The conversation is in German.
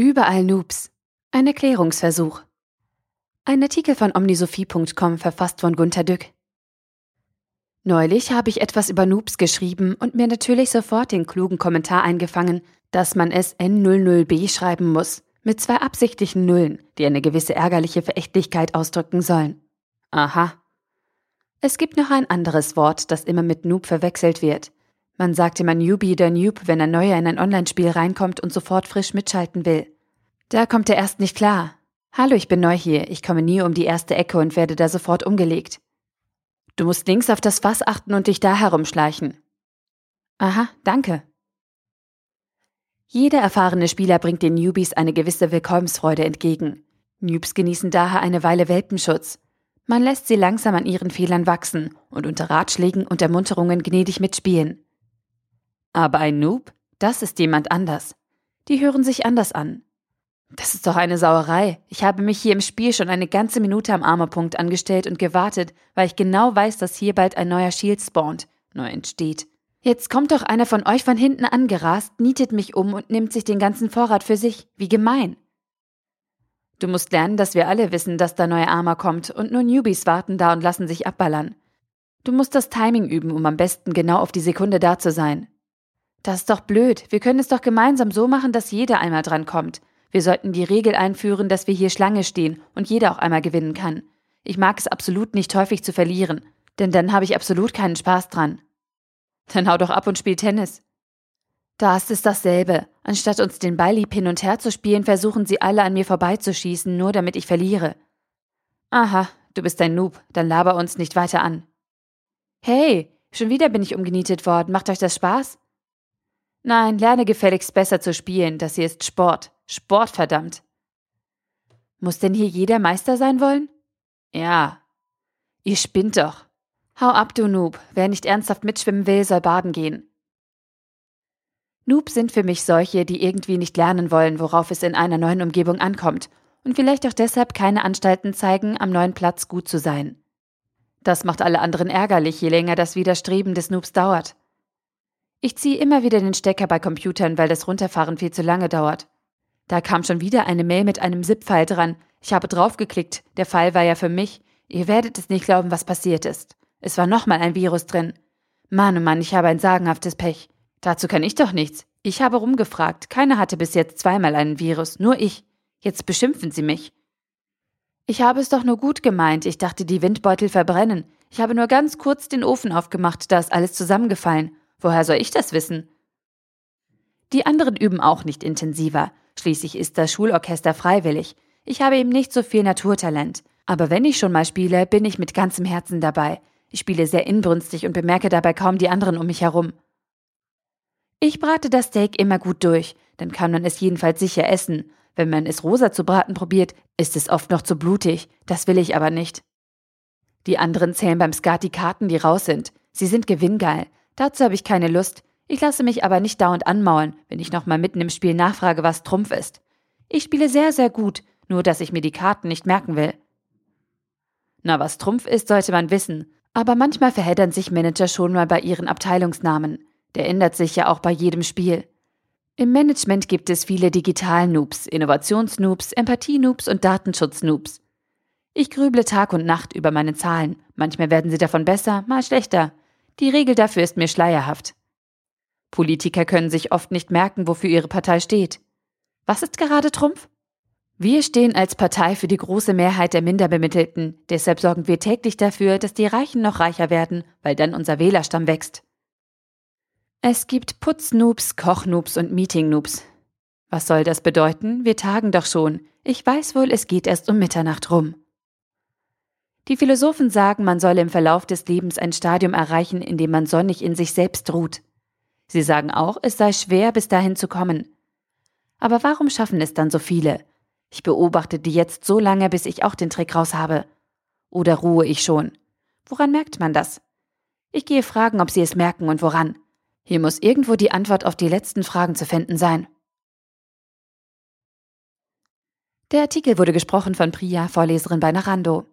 Überall Noobs. Ein Erklärungsversuch. Ein Artikel von omnisophie.com verfasst von Gunter Dück. Neulich habe ich etwas über Noobs geschrieben und mir natürlich sofort den klugen Kommentar eingefangen, dass man es N00B schreiben muss, mit zwei absichtlichen Nullen, die eine gewisse ärgerliche Verächtlichkeit ausdrücken sollen. Aha. Es gibt noch ein anderes Wort, das immer mit Noob verwechselt wird. Man sagt immer Newbie oder Noob, wenn ein Neuer in ein Online-Spiel reinkommt und sofort frisch mitschalten will. Da kommt er erst nicht klar. Hallo, ich bin neu hier, ich komme nie um die erste Ecke und werde da sofort umgelegt. Du musst links auf das Fass achten und dich da herumschleichen. Aha, danke. Jeder erfahrene Spieler bringt den Newbies eine gewisse Willkommensfreude entgegen. Noobs genießen daher eine Weile Welpenschutz. Man lässt sie langsam an ihren Fehlern wachsen und unter Ratschlägen und Ermunterungen gnädig mitspielen. Aber ein Noob, das ist jemand anders. Die hören sich anders an. Das ist doch eine Sauerei. Ich habe mich hier im Spiel schon eine ganze Minute am Armerpunkt angestellt und gewartet, weil ich genau weiß, dass hier bald ein neuer Shield spawnt, neu entsteht. Jetzt kommt doch einer von euch von hinten angerast, nietet mich um und nimmt sich den ganzen Vorrat für sich. Wie gemein. Du musst lernen, dass wir alle wissen, dass da neuer Armer kommt und nur Newbies warten da und lassen sich abballern. Du musst das Timing üben, um am besten genau auf die Sekunde da zu sein. Das ist doch blöd. Wir können es doch gemeinsam so machen, dass jeder einmal dran kommt. Wir sollten die Regel einführen, dass wir hier Schlange stehen und jeder auch einmal gewinnen kann. Ich mag es absolut nicht häufig zu verlieren, denn dann habe ich absolut keinen Spaß dran. Dann hau doch ab und spiel Tennis. Da ist es dasselbe. Anstatt uns den Ball lieb hin und her zu spielen, versuchen sie alle an mir vorbeizuschießen, nur damit ich verliere. Aha, du bist ein Noob, dann laber uns nicht weiter an. Hey, schon wieder bin ich umgenietet worden. Macht euch das Spaß? Nein, lerne gefälligst besser zu spielen. Das hier ist Sport. Sport, verdammt. Muss denn hier jeder Meister sein wollen? Ja. Ihr spinnt doch. Hau ab, du Noob. Wer nicht ernsthaft mitschwimmen will, soll baden gehen. Noobs sind für mich solche, die irgendwie nicht lernen wollen, worauf es in einer neuen Umgebung ankommt und vielleicht auch deshalb keine Anstalten zeigen, am neuen Platz gut zu sein. Das macht alle anderen ärgerlich, je länger das Widerstreben des Noobs dauert. Ich ziehe immer wieder den Stecker bei Computern, weil das Runterfahren viel zu lange dauert. Da kam schon wieder eine Mail mit einem ZIP-File dran. Ich habe draufgeklickt. Der Fall war ja für mich. Ihr werdet es nicht glauben, was passiert ist. Es war nochmal ein Virus drin. Mann, oh Mann, ich habe ein sagenhaftes Pech. Dazu kann ich doch nichts. Ich habe rumgefragt. Keiner hatte bis jetzt zweimal einen Virus. Nur ich. Jetzt beschimpfen Sie mich. Ich habe es doch nur gut gemeint. Ich dachte, die Windbeutel verbrennen. Ich habe nur ganz kurz den Ofen aufgemacht, da ist alles zusammengefallen. Woher soll ich das wissen? Die anderen üben auch nicht intensiver. Schließlich ist das Schulorchester freiwillig. Ich habe eben nicht so viel Naturtalent. Aber wenn ich schon mal spiele, bin ich mit ganzem Herzen dabei. Ich spiele sehr inbrünstig und bemerke dabei kaum die anderen um mich herum. Ich brate das Steak immer gut durch, dann kann man es jedenfalls sicher essen. Wenn man es rosa zu braten probiert, ist es oft noch zu blutig. Das will ich aber nicht. Die anderen zählen beim Skat die Karten, die raus sind. Sie sind gewinngeil. Dazu habe ich keine Lust. Ich lasse mich aber nicht dauernd anmaulen, wenn ich nochmal mitten im Spiel nachfrage, was Trumpf ist. Ich spiele sehr, sehr gut, nur dass ich mir die Karten nicht merken will. Na, was Trumpf ist, sollte man wissen. Aber manchmal verheddern sich Manager schon mal bei ihren Abteilungsnamen. Der ändert sich ja auch bei jedem Spiel. Im Management gibt es viele Digital-Noobs, Innovations-Noobs, Empathie-Noobs und Datenschutz-Noobs. Ich grüble Tag und Nacht über meine Zahlen. Manchmal werden sie davon besser, mal schlechter. Die Regel dafür ist mir schleierhaft. Politiker können sich oft nicht merken, wofür ihre Partei steht. Was ist gerade Trumpf? Wir stehen als Partei für die große Mehrheit der Minderbemittelten, deshalb sorgen wir täglich dafür, dass die Reichen noch reicher werden, weil dann unser Wählerstamm wächst. Es gibt Putznoobs, Kochnoobs und Meetingnoobs. Was soll das bedeuten? Wir tagen doch schon. Ich weiß wohl, es geht erst um Mitternacht rum. Die Philosophen sagen, man solle im Verlauf des Lebens ein Stadium erreichen, in dem man sonnig in sich selbst ruht. Sie sagen auch, es sei schwer, bis dahin zu kommen. Aber warum schaffen es dann so viele? Ich beobachte die jetzt so lange, bis ich auch den Trick raus habe. Oder ruhe ich schon? Woran merkt man das? Ich gehe fragen, ob sie es merken und woran. Hier muss irgendwo die Antwort auf die letzten Fragen zu finden sein. Der Artikel wurde gesprochen von Priya, Vorleserin bei Narando.